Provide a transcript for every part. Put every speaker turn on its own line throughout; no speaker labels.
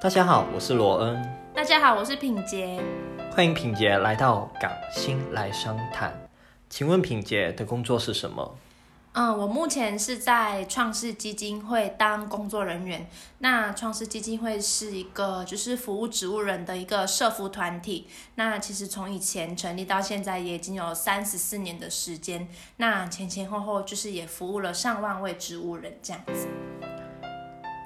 大家好，我是罗恩。
大家好，我是品杰。
欢迎品杰来到港星来商谈。请问品杰的工作是什么？
嗯，我目前是在创世基金会当工作人员。那创世基金会是一个就是服务植物人的一个社服团体。那其实从以前成立到现在也已经有三十四年的时间。那前前后后就是也服务了上万位植物人这样子。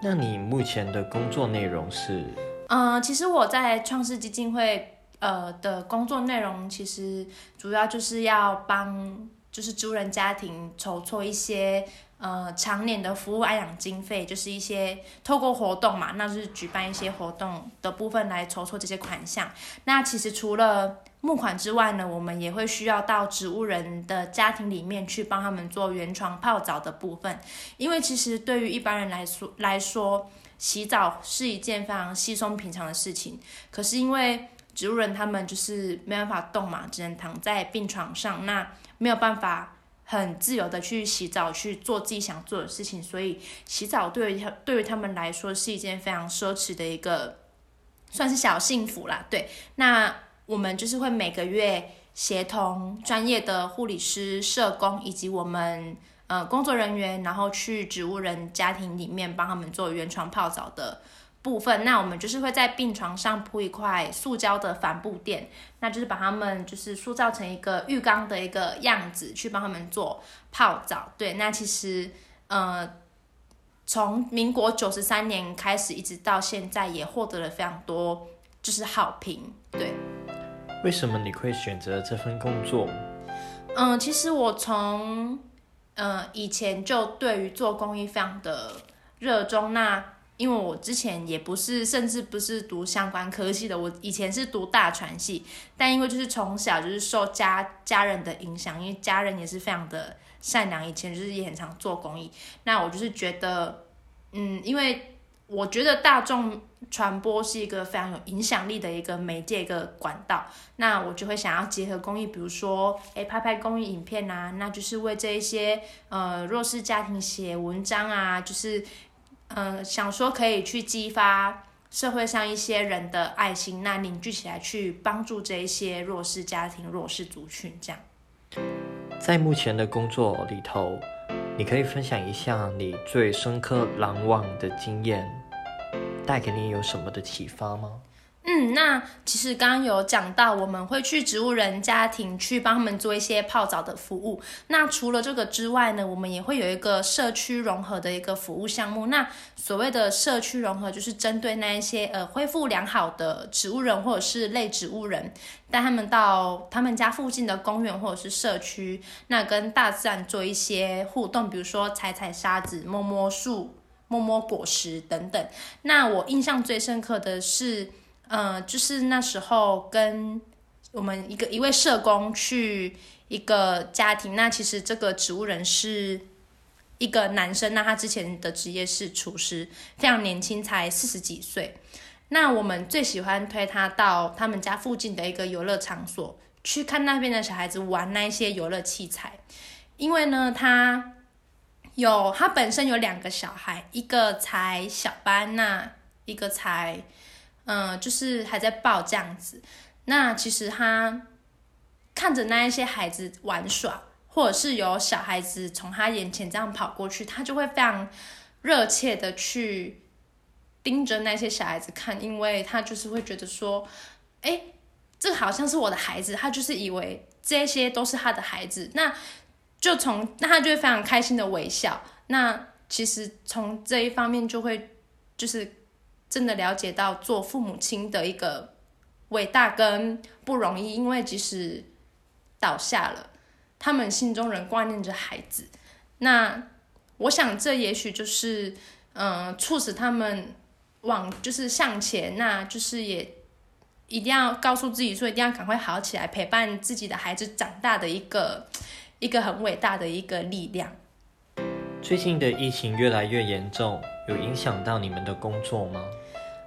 那你目前的工作内容是？
嗯，其实我在创世基金会呃的工作内容，其实主要就是要帮就是植物人家庭筹措一些呃常年的服务安养经费，就是一些透过活动嘛，那就是举办一些活动的部分来筹措这些款项。那其实除了募款之外呢，我们也会需要到植物人的家庭里面去帮他们做原床泡澡的部分，因为其实对于一般人来说来说，洗澡是一件非常稀松平常的事情。可是因为植物人他们就是没办法动嘛，只能躺在病床上，那没有办法很自由的去洗澡去做自己想做的事情，所以洗澡对于他对于他们来说是一件非常奢侈的一个，算是小幸福啦。对，那。我们就是会每个月协同专业的护理师、社工以及我们呃工作人员，然后去植物人家庭里面帮他们做原床泡澡的部分。那我们就是会在病床上铺一块塑胶的帆布垫，那就是把他们就是塑造成一个浴缸的一个样子，去帮他们做泡澡。对，那其实呃从民国九十三年开始一直到现在，也获得了非常多就是好评。对。
为什么你会选择这份工作？
嗯，其实我从呃以前就对于做公益非常的热衷。那因为我之前也不是，甚至不是读相关科系的，我以前是读大传系。但因为就是从小就是受家家人的影响，因为家人也是非常的善良，以前就是也很常做公益。那我就是觉得，嗯，因为。我觉得大众传播是一个非常有影响力的一个媒介一个管道，那我就会想要结合公益，比如说，哎，拍拍公益影片啊，那就是为这一些呃弱势家庭写文章啊，就是，嗯，想说可以去激发社会上一些人的爱心，那凝聚起来去帮助这一些弱势家庭、弱势族群这样。
在目前的工作里头，你可以分享一下你最深刻难忘的经验。带给你有什么的启发吗？
嗯，那其实刚刚有讲到，我们会去植物人家庭去帮他们做一些泡澡的服务。那除了这个之外呢，我们也会有一个社区融合的一个服务项目。那所谓的社区融合，就是针对那一些呃恢复良好的植物人或者是类植物人，带他们到他们家附近的公园或者是社区，那跟大自然做一些互动，比如说踩踩沙子、摸摸树。摸摸果实等等。那我印象最深刻的是，呃，就是那时候跟我们一个一位社工去一个家庭。那其实这个植物人是一个男生，那他之前的职业是厨师，非常年轻，才四十几岁。那我们最喜欢推他到他们家附近的一个游乐场所去看那边的小孩子玩那一些游乐器材，因为呢，他。有，他本身有两个小孩，一个才小班，那一个才，嗯，就是还在抱这样子。那其实他看着那一些孩子玩耍，或者是有小孩子从他眼前这样跑过去，他就会非常热切的去盯着那些小孩子看，因为他就是会觉得说，哎，这个好像是我的孩子，他就是以为这些都是他的孩子。那就从那他就会非常开心的微笑。那其实从这一方面就会就是真的了解到做父母亲的一个伟大跟不容易，因为即使倒下了，他们心中仍挂念着孩子。那我想这也许就是嗯促使他们往就是向前，那就是也一定要告诉自己说一定要赶快好起来，陪伴自己的孩子长大的一个。一个很伟大的一个力量。
最近的疫情越来越严重，有影响到你们的工作吗？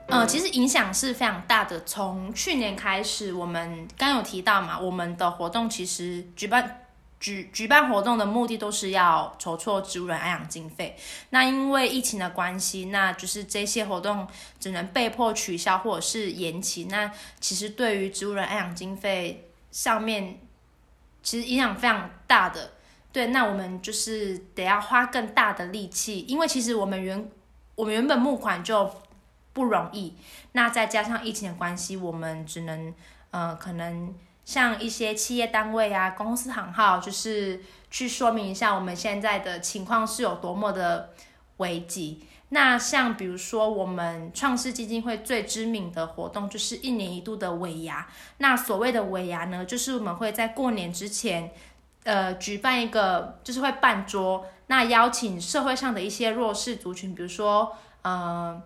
呃，其实影响是非常大的。从去年开始，我们刚有提到嘛，我们的活动其实举办举举办活动的目的都是要筹措植物人安养经费。那因为疫情的关系，那就是这些活动只能被迫取消或者是延期。那其实对于植物人安养经费上面，其实影响非常大的。对，那我们就是得要花更大的力气，因为其实我们原我们原本募款就不容易，那再加上疫情的关系，我们只能呃可能。像一些企业单位啊、公司行号，就是去说明一下我们现在的情况是有多么的危急。那像比如说，我们创世基金会最知名的活动就是一年一度的尾牙。那所谓的尾牙呢，就是我们会在过年之前，呃，举办一个，就是会办桌，那邀请社会上的一些弱势族群，比如说，呃，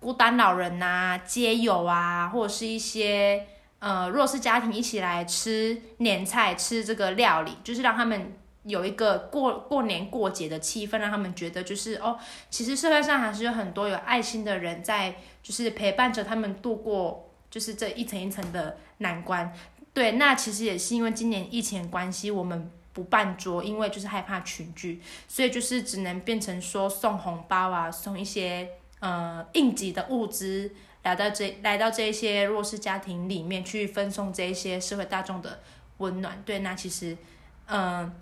孤单老人呐、街友啊，或者是一些。呃，弱势家庭一起来吃年菜，吃这个料理，就是让他们有一个过过年过节的气氛，让他们觉得就是哦，其实社会上还是有很多有爱心的人在，就是陪伴着他们度过，就是这一层一层的难关。对，那其实也是因为今年疫情关系，我们不办桌，因为就是害怕群聚，所以就是只能变成说送红包啊，送一些呃应急的物资。来到这，来到这些弱势家庭里面去分送这些社会大众的温暖。对，那其实，嗯，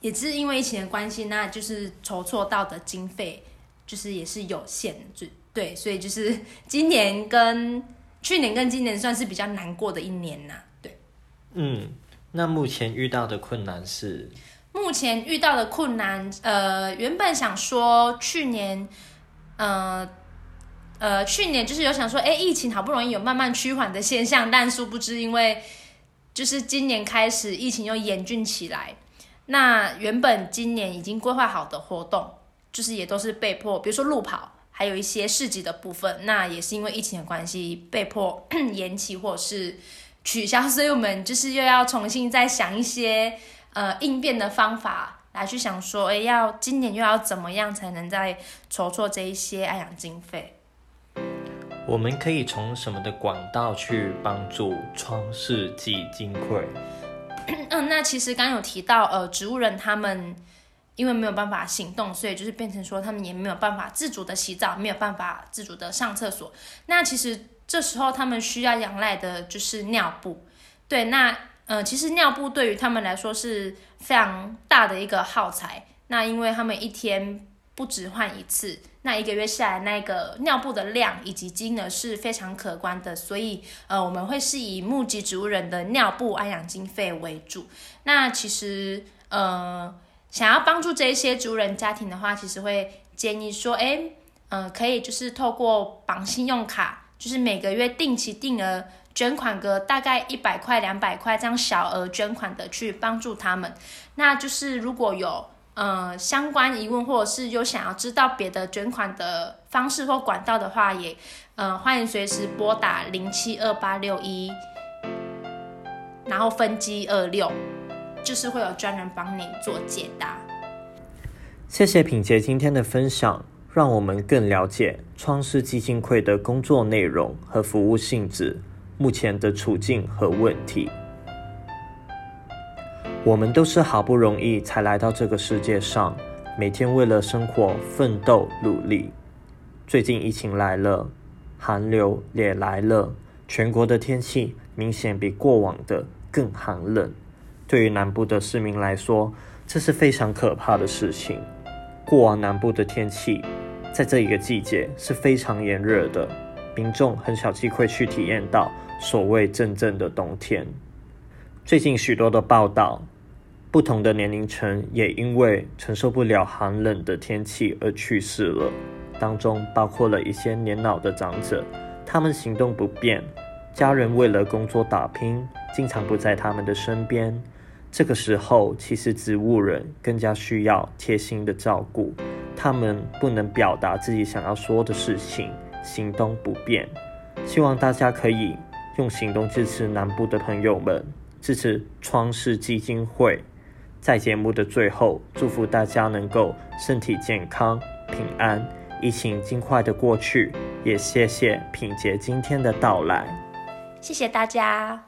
也是因为疫情的关系，那就是筹措到的经费就是也是有限，就对，所以就是今年跟去年跟今年算是比较难过的一年呐。对，
嗯，那目前遇到的困难是？
目前遇到的困难，呃，原本想说去年，呃。呃，去年就是有想说，哎，疫情好不容易有慢慢趋缓的现象，但殊不知，因为就是今年开始疫情又严峻起来，那原本今年已经规划好的活动，就是也都是被迫，比如说路跑，还有一些市集的部分，那也是因为疫情的关系被迫 延期或者是取消，所以我们就是又要重新再想一些呃应变的方法来去想说，哎，要今年又要怎么样才能再筹措这一些爱养经费。
我们可以从什么的管道去帮助创世纪金匮？
嗯，那其实刚刚有提到，呃，植物人他们因为没有办法行动，所以就是变成说他们也没有办法自主的洗澡，没有办法自主的上厕所。那其实这时候他们需要仰赖的就是尿布。对，那呃，其实尿布对于他们来说是非常大的一个耗材。那因为他们一天不止换一次。那一个月下来，那个尿布的量以及金额是非常可观的，所以呃，我们会是以募集植物人的尿布安养经费为主。那其实呃，想要帮助这些植物人家庭的话，其实会建议说，哎，嗯，可以就是透过绑信用卡，就是每个月定期定额捐款个大概一百块、两百块这样小额捐款的去帮助他们。那就是如果有。呃，相关疑问或者是有想要知道别的捐款的方式或管道的话，也呃欢迎随时拨打零七二八六一，然后分机二六，就是会有专人帮你做解答。
谢谢品杰今天的分享，让我们更了解创世基金会的工作内容和服务性质，目前的处境和问题。我们都是好不容易才来到这个世界上，每天为了生活奋斗努力。最近疫情来了，寒流也来了，全国的天气明显比过往的更寒冷。对于南部的市民来说，这是非常可怕的事情。过往南部的天气，在这一个季节是非常炎热的，民众很少机会去体验到所谓真正的冬天。最近许多的报道，不同的年龄层也因为承受不了寒冷的天气而去世了。当中包括了一些年老的长者，他们行动不便，家人为了工作打拼，经常不在他们的身边。这个时候，其实植物人更加需要贴心的照顾。他们不能表达自己想要说的事情，行动不便。希望大家可以用行动支持南部的朋友们。支持创世基金会，在节目的最后，祝福大家能够身体健康、平安，疫情尽快的过去。也谢谢品杰今天的到来，
谢谢大家。